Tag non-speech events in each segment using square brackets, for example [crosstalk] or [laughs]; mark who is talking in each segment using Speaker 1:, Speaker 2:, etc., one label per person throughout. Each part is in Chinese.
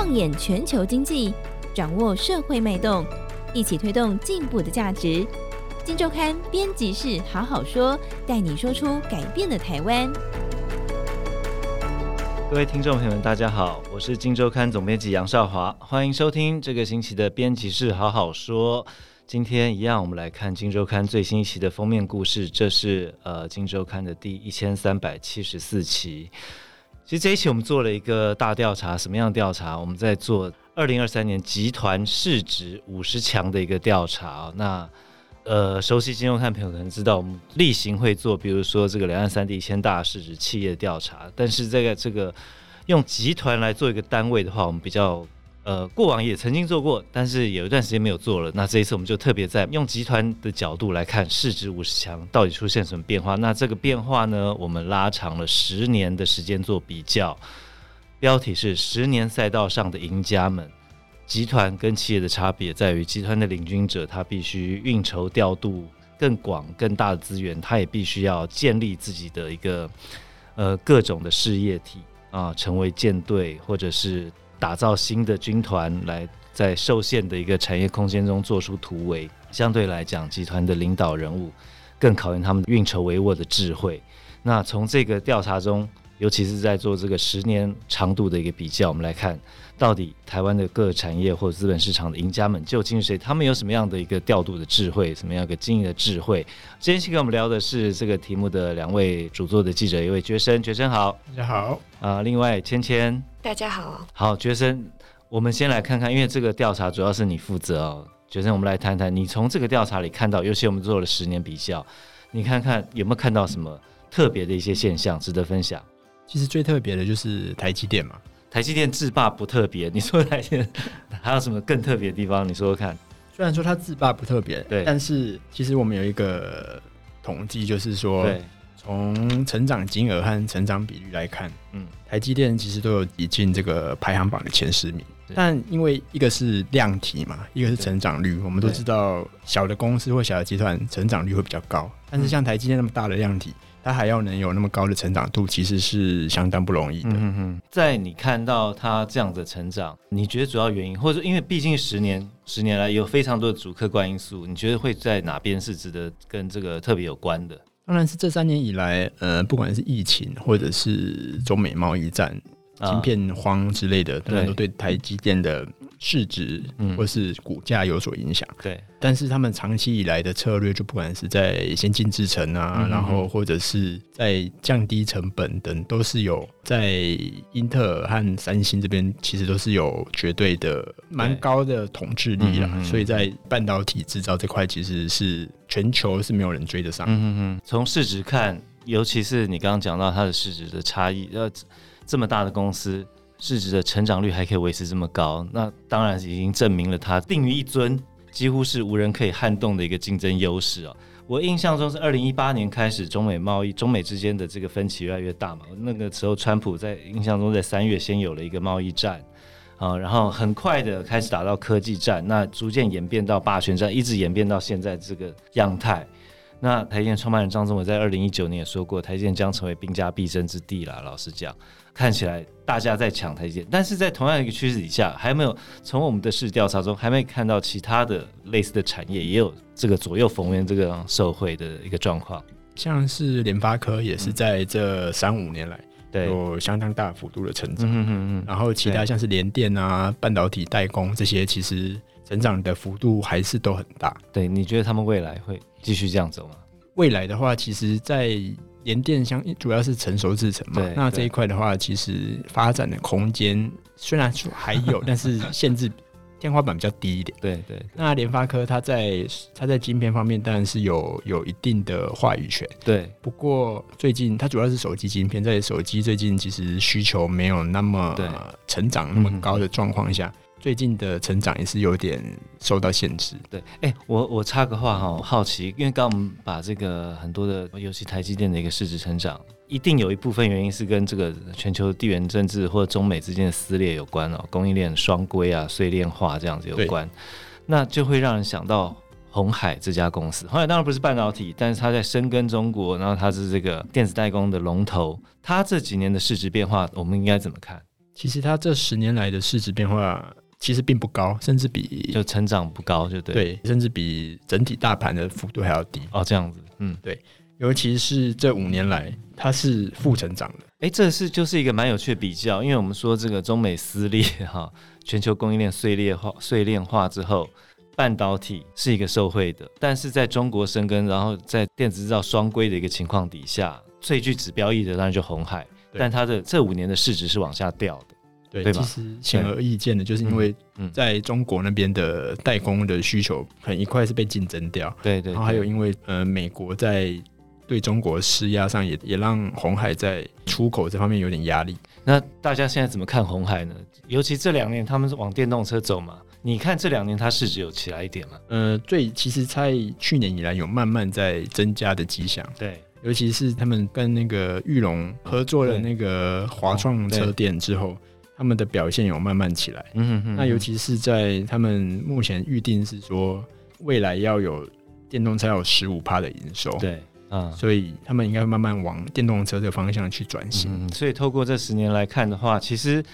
Speaker 1: 放眼全球经济，掌握社会脉动，一起推动进步的价值。金周刊编辑室好好说，带你说出改变的台湾。
Speaker 2: 各位听众朋友们，大家好，我是金周刊总编辑杨少华，欢迎收听这个星期的编辑室好好说。今天一样，我们来看金周刊最新一期的封面故事，这是呃金周刊的第一千三百七十四期。其实这一期我们做了一个大调查，什么样调查？我们在做二零二三年集团市值五十强的一个调查。那呃，熟悉金融看朋友可能知道，我们例行会做，比如说这个两岸三地一千大市值企业调查，但是这个这个用集团来做一个单位的话，我们比较。呃，过往也曾经做过，但是有一段时间没有做了。那这一次我们就特别在用集团的角度来看市值五十强到底出现什么变化。那这个变化呢，我们拉长了十年的时间做比较。标题是“十年赛道上的赢家们”。集团跟企业的差别在于，集团的领军者他必须运筹调度更广、更大的资源，他也必须要建立自己的一个呃各种的事业体啊，成为舰队或者是。打造新的军团，来在受限的一个产业空间中做出突围。相对来讲，集团的领导人物更考验他们运筹帷幄的智慧。那从这个调查中，尤其是在做这个十年长度的一个比较，我们来看到底台湾的各产业或资本市场的赢家们究竟是谁？他们有什么样的一个调度的智慧？什么样一个经营的智慧？今天先跟我们聊的是这个题目的两位主作的记者，一位觉生，觉生好，
Speaker 3: 大家好
Speaker 2: 啊、另外芊芊。
Speaker 4: 大家好，
Speaker 2: 好，觉生，我们先来看看，因为这个调查主要是你负责哦，觉生，我们来谈谈，你从这个调查里看到，尤其我们做了十年比较，你看看有没有看到什么特别的一些现象值得分享？
Speaker 3: 其实最特别的就是台积电嘛，
Speaker 2: 台积电制霸不特别，你说台积电还有什么更特别的地方？你说说看。
Speaker 3: 虽然说它制霸不特别，
Speaker 2: 对，
Speaker 3: 但是其实我们有一个统计，就是说，对。从成长金额和成长比率来看，嗯，台积电其实都有挤进这个排行榜的前十名。但因为一个是量体嘛，一个是成长率，我们都知道小的公司或小的集团成长率会比较高。但是像台积电那么大的量体，它还要能有那么高的成长度，其实是相当不容易的。嗯
Speaker 2: 哼，在你看到它这样的成长，你觉得主要原因，或者因为毕竟十年十年来有非常多的主客观因素，你觉得会在哪边是值得跟这个特别有关的？
Speaker 3: 当然是这三年以来，呃，不管是疫情或者是中美贸易战、晶片荒之类的，当然都对台积电的市值或是股价有所影响。对，但是他们长期以来的策略，就不管是在先进制程啊，然后或者是在降低成本等，都是有在英特尔和三星这边，其实都是有绝对的蛮高的统治力啦。所以在半导体制造这块，其实是全球是没有人追得上。嗯
Speaker 2: 嗯，从市值看，尤其是你刚刚讲到它的市值的差异，要这么大的公司。市值的成长率还可以维持这么高，那当然已经证明了它定于一尊，几乎是无人可以撼动的一个竞争优势哦。我印象中是二零一八年开始，中美贸易、中美之间的这个分歧越来越大嘛。那个时候，川普在印象中在三月先有了一个贸易战啊，然后很快的开始打到科技战，那逐渐演变到霸权战，一直演变到现在这个样态。那台积电创办人张忠谋在二零一九年也说过，台积电将成为兵家必争之地啦。老实讲，看起来大家在抢台积电，但是在同样一个趋势底下，还没有从我们的市调查中还没看到其他的类似的产业也有这个左右逢源这个受惠的一个状况。
Speaker 3: 像是联发科也是在这三五年来有相当大幅度的成长，嗯嗯嗯，然后其他像是联电啊、半导体代工这些，其实成长的幅度还是都很大。
Speaker 2: 对，你觉得他们未来会？继续这样走吗？
Speaker 3: 未来的话，其实，在联电相主要是成熟制程嘛，那这一块的话，其实发展的空间虽然说还有，[laughs] 但是限制天花板比较低一点。
Speaker 2: 对对，对。
Speaker 3: 那联发科它在它在晶片方面当然是有有一定的话语权。
Speaker 2: 对。
Speaker 3: 不过最近它主要是手机晶片，在手机最近其实需求没有那么成长那么高的状况下。最近的成长也是有点受到限制。
Speaker 2: 对，哎、欸，我我插个话哈，好奇，因为刚刚我们把这个很多的，尤其台积电的一个市值成长，一定有一部分原因是跟这个全球地缘政治或者中美之间的撕裂有关哦，供应链双规啊、碎链化这样子有关，那就会让人想到红海这家公司。红海当然不是半导体，但是它在深耕中国，然后它是这个电子代工的龙头，它这几年的市值变化，我们应该怎么看？
Speaker 3: 其实它这十年来的市值变化其实并不高，甚至比
Speaker 2: 就成长不高，就对，
Speaker 3: 对，甚至比整体大盘的幅度还要低。
Speaker 2: 哦，这样子，嗯，
Speaker 3: 对，尤其是这五年来，它是负成长的。
Speaker 2: 哎，这是就是一个蛮有趣的比较，因为我们说这个中美撕裂哈，[laughs] 全球供应链碎裂化、碎裂化之后，半导体是一个受惠的，但是在中国生根，然后在电子制造双规的一个情况底下，最具指标意义的当然就红海，但它的这五年的市值是往下掉的，
Speaker 3: 对？其实显而易见的，就是因为在中国那边的代工的需求很一块是被竞争掉，
Speaker 2: 对，对对，
Speaker 3: 然后还有因为呃美国在对中国施压上也也让红海在出口这方面有点压力。
Speaker 2: 那大家现在怎么看红海呢？尤其这两年他们是往电动车走嘛？你看这两年它市值有起来一点吗？
Speaker 3: 呃，最其实在去年以来有慢慢在增加的迹象。
Speaker 2: 对，
Speaker 3: 尤其是他们跟那个玉龙合作了那个华创车店之后，他们的表现有慢慢起来。嗯哼哼。那尤其是在他们目前预定是说未来要有电动车要有十五趴的营收。
Speaker 2: 对，啊，
Speaker 3: 所以他们应该会慢慢往电动车这个方向去转型。
Speaker 2: 嗯，所以透过这十年来看的话，其实。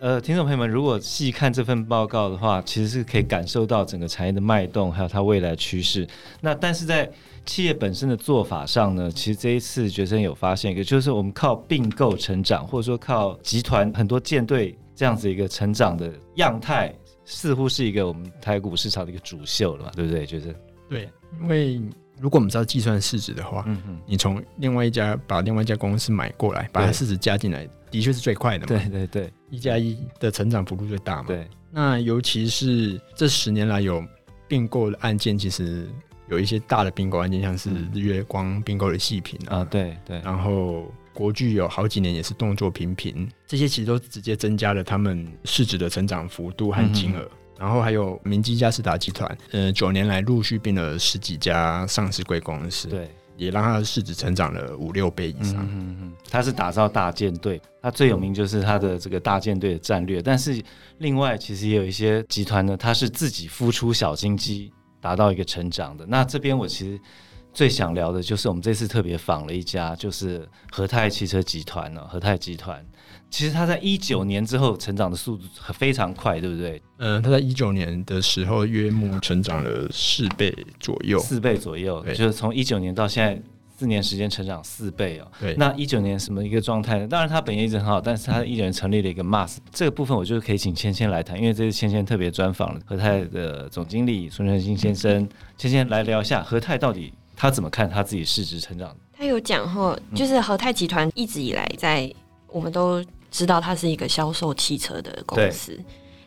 Speaker 2: 呃，听众朋友们，如果细看这份报告的话，其实是可以感受到整个产业的脉动，还有它未来趋势。那但是在企业本身的做法上呢，其实这一次觉生有发现一个，就是我们靠并购成长，或者说靠集团很多舰队这样子一个成长的样态，似乎是一个我们台股市场的一个主秀了嘛，对不对？觉生？
Speaker 3: 对，因为。如果我们知道计算市值的话，嗯嗯，你从另外一家把另外一家公司买过来，把它市值加进来，的确是最快的嘛。
Speaker 2: 对对对，
Speaker 3: 一加一的成长幅度最大嘛。
Speaker 2: 对，
Speaker 3: 那尤其是这十年来有并购的案件，其实有一些大的并购案件，像是日月光并购的细品啊，
Speaker 2: 对对，
Speaker 3: 然后国巨有好几年也是动作频频，这些其实都直接增加了他们市值的成长幅度和金额。嗯然后还有明基嘉士达集团，呃，九年来陆续并了十几家上市贵公司，
Speaker 2: 对，
Speaker 3: 也让他的市值成长了五六倍以上。嗯
Speaker 2: 嗯嗯，它是打造大舰队，他最有名就是他的这个大舰队的战略。但是另外，其实也有一些集团呢，它是自己孵出小金鸡，达到一个成长的。那这边我其实最想聊的就是我们这次特别访了一家，就是和泰汽车集团呢，和泰集团。其实他在一九年之后成长的速度非常快，对不对？
Speaker 3: 嗯，他在一九年的时候约莫成长了四倍左右，
Speaker 2: 四倍左右，就是从一九年到现在四年时间成长四倍哦。
Speaker 3: 对，
Speaker 2: 那一九年什么一个状态呢？当然他本业一直很好，但是他一人成立了一个 MAS，这个部分我就可以请芊芊来谈，因为这是芊芊特别专访了和泰的总经理孙传兴先生，芊芊来聊一下和泰到底他怎么看他自己市值成长。
Speaker 4: 他有讲哈，就是和泰集团一直以来在我们都。知道它是一个销售汽车的公司，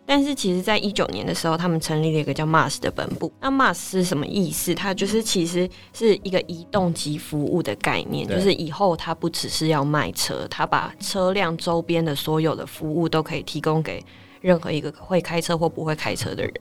Speaker 4: 但是其实，在一九年的时候，他们成立了一个叫 Mars 的本部。那 Mars 是什么意思？它就是其实是一个移动及服务的概念，就是以后它不只是要卖车，它把车辆周边的所有的服务都可以提供给任何一个会开车或不会开车的人，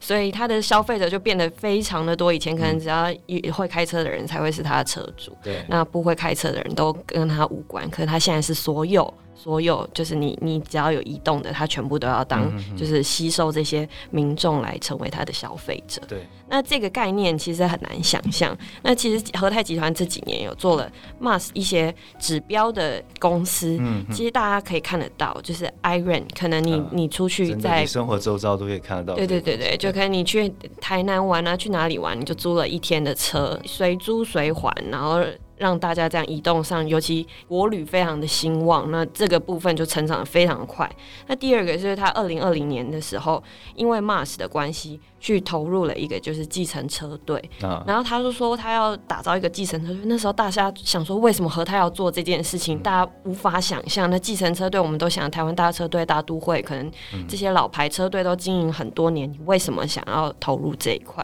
Speaker 4: 所以他的消费者就变得非常的多。以前可能只要会开车的人才会是他的车主，对，那不会开车的人都跟他无关。可是他现在是所有。所有就是你，你只要有移动的，它全部都要当，就是吸收这些民众来成为它的消费者。
Speaker 2: 对，
Speaker 4: 那这个概念其实很难想象。那其实和泰集团这几年有做了 MaaS 一些指标的公司，嗯，其实大家可以看得到，就是 iRent，可能你你出去在
Speaker 2: 生活周遭都可以看得到。
Speaker 4: 对对对对，就可能你去台南玩啊，去哪里玩，你就租了一天的车，随租随还，然后。让大家这样移动上，尤其国旅非常的兴旺，那这个部分就成长的非常的快。那第二个就是他二零二零年的时候，因为 Mars 的关系。去投入了一个就是计程车队，啊、然后他就说他要打造一个计程车队。那时候大家想说，为什么和他要做这件事情？嗯、大家无法想象。那计程车队，我们都想台湾大车队、大都会，可能这些老牌车队都经营很多年，你为什么想要投入这一块？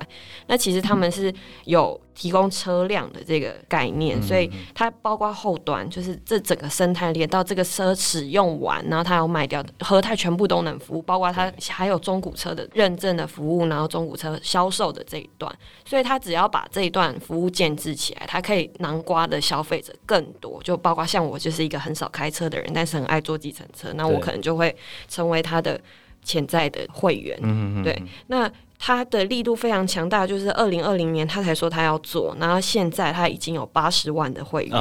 Speaker 4: 那其实他们是有提供车辆的这个概念，嗯、所以它包括后端，就是这整个生态链到这个车使用完，然后它要卖掉的，和泰全部都能服务，包括它还有中古车的认证的服务，然后。中古车销售的这一段，所以它只要把这一段服务建制起来，它可以囊括的消费者更多，就包括像我就是一个很少开车的人，但是很爱坐计程车，那我可能就会成为它的潜在的会员。对，对，那他的力度非常强大，就是二零二零年他才说他要做，然后现在他已经有八十万的会员，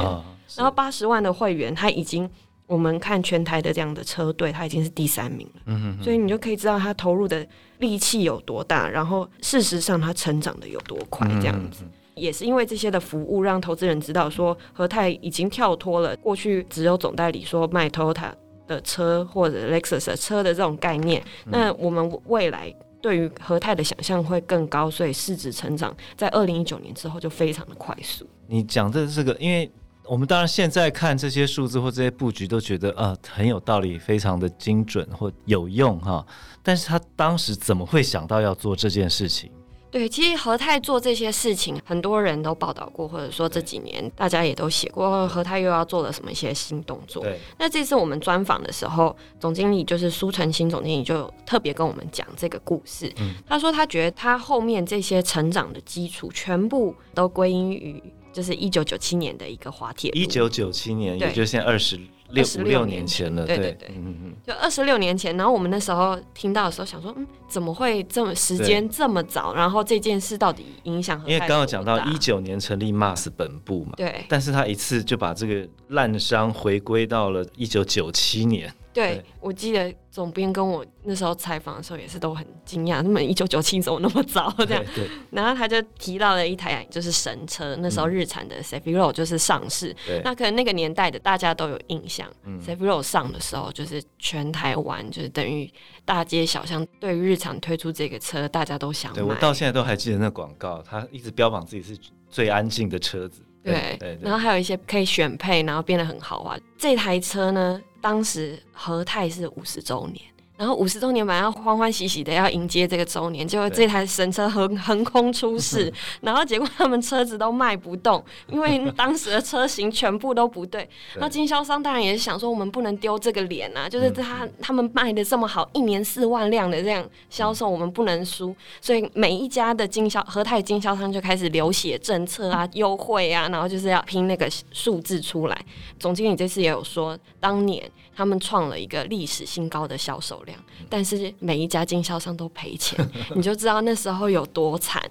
Speaker 4: 然后八十万的会员他已经。我们看全台的这样的车队，他已经是第三名了。嗯哼哼，所以你就可以知道他投入的力气有多大，然后事实上他成长的有多快，这样子。嗯哼哼，也是因为这些的服务，让投资人知道说，和泰已经跳脱了过去只有总代理说卖 Toyota 的车或者 Lexus 的车的这种概念。嗯、那我们未来对于和泰的想象会更高，所以市值成长在二零一九年之后就非常的快速。
Speaker 2: 你讲的这个，因为。我们当然现在看这些数字或这些布局，都觉得啊很有道理，非常的精准或有用哈。但是他当时怎么会想到要做这件事情？
Speaker 4: 对，其实和泰做这些事情，很多人都报道过，或者说这几年大家也都写过，和泰又要做了什么一些新动作。对。那这次我们专访的时候，总经理就是苏成新总经理就特别跟我们讲这个故事。嗯。他说他觉得他后面这些成长的基础，全部都归因于。就是一九九七年的一个滑铁卢。一九九
Speaker 2: 七年，也就现在二十六五六年前了。对对对，嗯嗯，
Speaker 4: 就二十六年前。然后我们那时候听到的时候，想说，嗯，怎么会这么时间这么早？然后这件事到底影响？
Speaker 2: 因为刚刚讲到一九年成立 Mars 本部嘛，
Speaker 4: 对。
Speaker 2: 但是他一次就把这个烂伤回归到了一九九七年。
Speaker 4: 对，对我记得总编跟我那时候采访的时候也是都很惊讶，那么一九九七怎么那么早这样？对，对。然后他就提到了一台就是神车，那时候日产的 Cefiro 就是上市。对。那可能那个年代的大家都有印象，Cefiro 上的时候就是全台湾就是等于大街小巷，对于日产推出这个车，大家都想买。
Speaker 2: 对，我到现在都还记得那广告，他一直标榜自己是最安静的车子。
Speaker 4: 对。然后还有一些可以选配，然后变得很豪华。这台车呢？当时和泰是五十周年。然后五十周年本来要欢欢喜喜的要迎接这个周年，结果这台神车横横空出世，[laughs] 然后结果他们车子都卖不动，因为 [laughs] 当时的车型全部都不对。那经销商当然也是想说，我们不能丢这个脸啊，就是他他们卖的这么好，一年四万辆的这样销售，我们不能输。所以每一家的经销和泰经销商就开始流血政策啊、优惠啊，然后就是要拼那个数字出来。总经理这次也有说，当年。他们创了一个历史新高的销售量，但是每一家经销商都赔钱，[laughs] 你就知道那时候有多惨。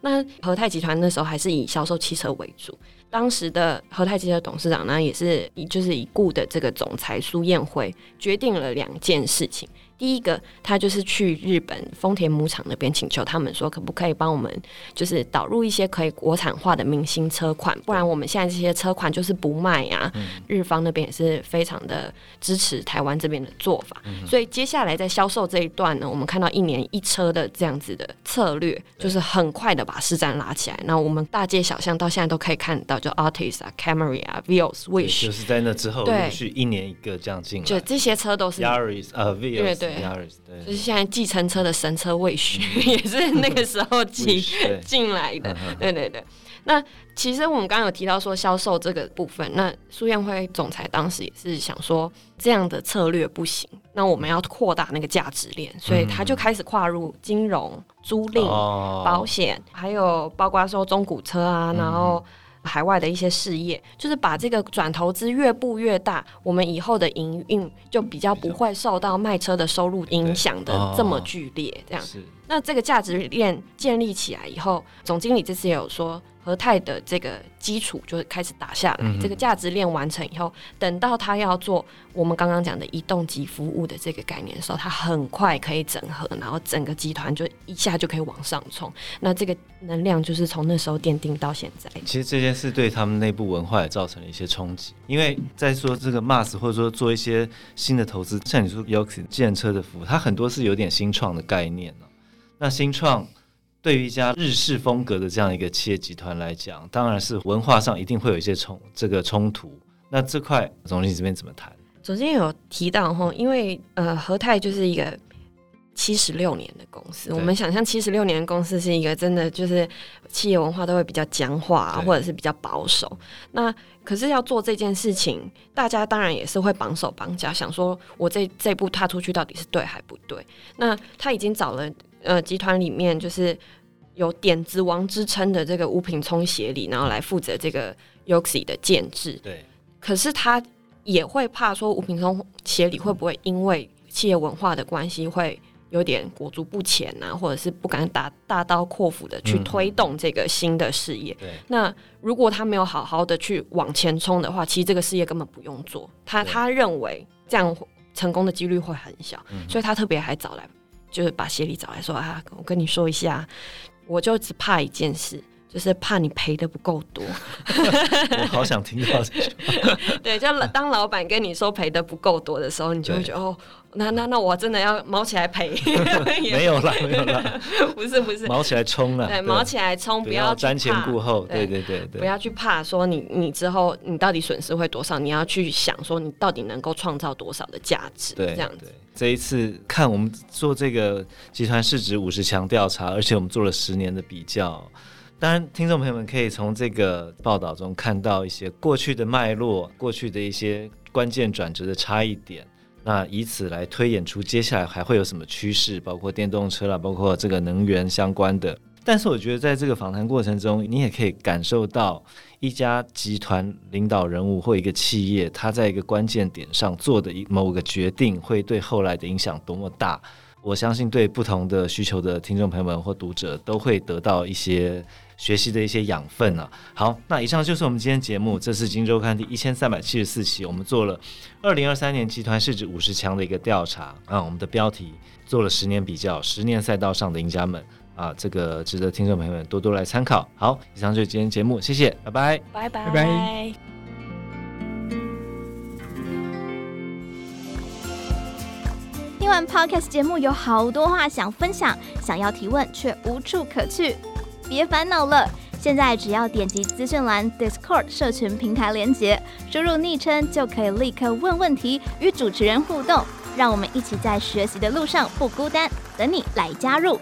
Speaker 4: 那和泰集团那时候还是以销售汽车为主，当时的和泰汽车董事长呢，也是以就是已故的这个总裁苏燕辉决定了两件事情。第一个，他就是去日本丰田牧场那边请求他们说，可不可以帮我们就是导入一些可以国产化的明星车款，不然我们现在这些车款就是不卖啊。嗯、日方那边也是非常的支持台湾这边的做法，嗯、所以接下来在销售这一段呢，我们看到一年一车的这样子的策略，就是很快的把市占拉起来。那我们大街小巷到现在都可以看到，就 Artis 啊、Camry 啊、Vios、Wish，
Speaker 2: 就是在那之后陆续一年一个这样进来，
Speaker 4: 就这些车都是
Speaker 2: Yaris 呃 Vios
Speaker 4: 对对。对，就是现在计程车的神车魏许，[laughs] 也是那个时候进 [laughs] 进来的。对对对，那其实我们刚刚有提到说销售这个部分，那苏燕辉总裁当时也是想说这样的策略不行，那我们要扩大那个价值链，所以他就开始跨入金融、租赁、保险，还有包括说中古车啊，然后。海外的一些事业，就是把这个转投资越布越大，我们以后的营运就比较不会受到卖车的收入影响的这么剧烈，这样。那这个价值链建立起来以后，总经理这次也有说。和泰的这个基础就是开始打下来，嗯、这个价值链完成以后，等到他要做我们刚刚讲的移动及服务的这个概念的时候，他很快可以整合，然后整个集团就一下就可以往上冲。那这个能量就是从那时候奠定到现在。
Speaker 2: 其实这件事对他们内部文化也造成了一些冲击，因为在说这个 Mars 或者说做一些新的投资，像你说 Yoxi 建车的服务，它很多是有点新创的概念，那新创。对于一家日式风格的这样一个企业集团来讲，当然是文化上一定会有一些冲这个冲突。那这块总经理这边怎么谈？
Speaker 4: 总经理有提到哈，因为呃和泰就是一个七十六年的公司，我们想象七十六年的公司是一个真的就是企业文化都会比较僵化对或者是比较保守。那可是要做这件事情，大家当然也是会绑手绑脚，想说我这这步踏出去到底是对还不对？那他已经找了。呃，集团里面就是有点子王之称的这个吴品聪协理，然后来负责这个 Yoxi 的建制。对，可是他也会怕说吴品聪协理会不会因为企业文化的关系会有点裹足不前啊，或者是不敢打大刀阔斧的去推动这个新的事业。
Speaker 2: 对，
Speaker 4: 那如果他没有好好的去往前冲的话，其实这个事业根本不用做。他他认为这样成功的几率会很小，所以他特别还找来，就是把协理找来说啊，我跟你说一下，我就只怕一件事。就是怕你赔的不够多，[laughs]
Speaker 2: 我好想听到这句话。[laughs]
Speaker 4: 对，就当老板跟你说赔的不够多的时候，你就会觉得哦，那那那我真的要毛起来赔。[laughs]
Speaker 2: 没有啦，没有啦，
Speaker 4: 不是不是，
Speaker 2: 毛起来冲了。
Speaker 4: 对，毛起来冲，不要
Speaker 2: 瞻前顾后。对对对对，
Speaker 4: 不要去怕说你你之后你到底损失会多少，你要去想说你到底能够创造多少的价值。
Speaker 2: 对，
Speaker 4: 这样子。
Speaker 2: 这一次看我们做这个集团市值五十强调查，而且我们做了十年的比较。当然，听众朋友们可以从这个报道中看到一些过去的脉络，过去的一些关键转折的差异点，那以此来推演出接下来还会有什么趋势，包括电动车啦，包括这个能源相关的。但是，我觉得在这个访谈过程中，你也可以感受到一家集团领导人物或一个企业，他在一个关键点上做的一某个决定，会对后来的影响多么大。我相信，对不同的需求的听众朋友们或读者，都会得到一些。学习的一些养分啊，好，那以上就是我们今天节目，这是《今周刊》第一千三百七十四期，我们做了二零二三年集团市值五十强的一个调查啊，我们的标题做了十年比较，十年赛道上的赢家们啊，这个值得听众朋友们多多来参考。好，以上就是今天节目，谢谢，拜拜，
Speaker 4: 拜拜，
Speaker 3: 拜拜。
Speaker 5: 听完 Podcast 节目，有好多话想分享，想要提问却无处可去。别烦恼了，现在只要点击资讯栏 Discord 社群平台连接，输入昵称就可以立刻问问题，与主持人互动。让我们一起在学习的路上不孤单，等你来加入。